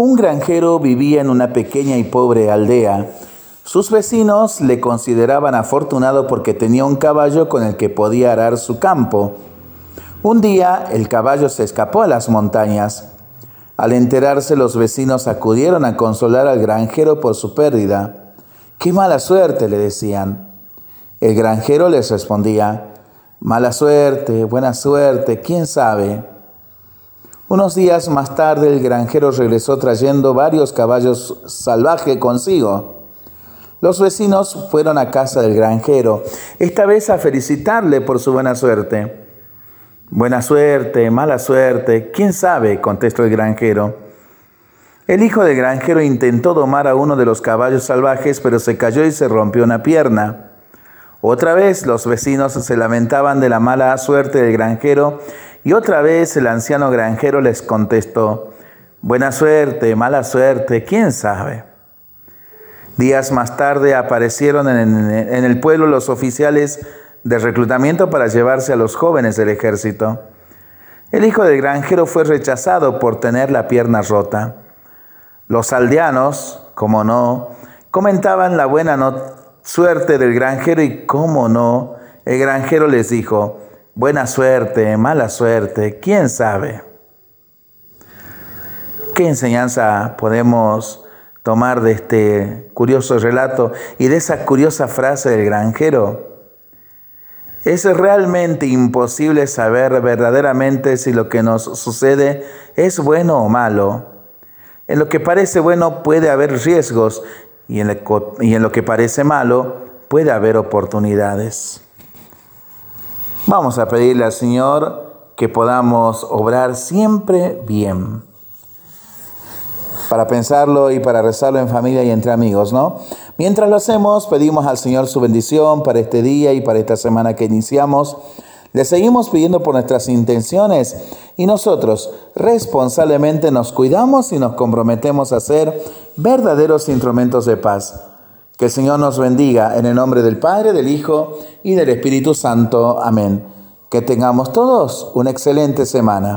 Un granjero vivía en una pequeña y pobre aldea. Sus vecinos le consideraban afortunado porque tenía un caballo con el que podía arar su campo. Un día el caballo se escapó a las montañas. Al enterarse los vecinos acudieron a consolar al granjero por su pérdida. ¡Qué mala suerte! le decían. El granjero les respondía, mala suerte, buena suerte, quién sabe. Unos días más tarde el granjero regresó trayendo varios caballos salvajes consigo. Los vecinos fueron a casa del granjero, esta vez a felicitarle por su buena suerte. Buena suerte, mala suerte, quién sabe, contestó el granjero. El hijo del granjero intentó domar a uno de los caballos salvajes, pero se cayó y se rompió una pierna. Otra vez los vecinos se lamentaban de la mala suerte del granjero y otra vez el anciano granjero les contestó, buena suerte, mala suerte, quién sabe. Días más tarde aparecieron en, el pueblo los oficiales de reclutamiento para llevarse a los jóvenes del ejército. El hijo del granjero fue rechazado por tener la pierna rota. Los aldeanos, como no, comentaban la buena suerte del granjero y cómo no, el granjero les dijo, buena suerte, mala suerte, quién sabe. ¿Qué enseñanza podemos tomar de este curioso relato y de esa curiosa frase del granjero? Es realmente imposible saber verdaderamente si lo que nos sucede es bueno o malo. En lo que parece bueno puede haber riesgos y en lo que parece malo puede haber oportunidades. Vamos a pedirle al Señor que podamos obrar siempre bien. Para pensarlo y para rezarlo en familia y entre amigos, ¿no? Mientras lo hacemos, pedimos al Señor su bendición para este día y para esta semana que iniciamos. Le seguimos pidiendo por nuestras intenciones y nosotros responsablemente nos cuidamos y nos comprometemos a ser verdaderos instrumentos de paz. Que el Señor nos bendiga en el nombre del Padre, del Hijo y del Espíritu Santo. Amén. Que tengamos todos una excelente semana.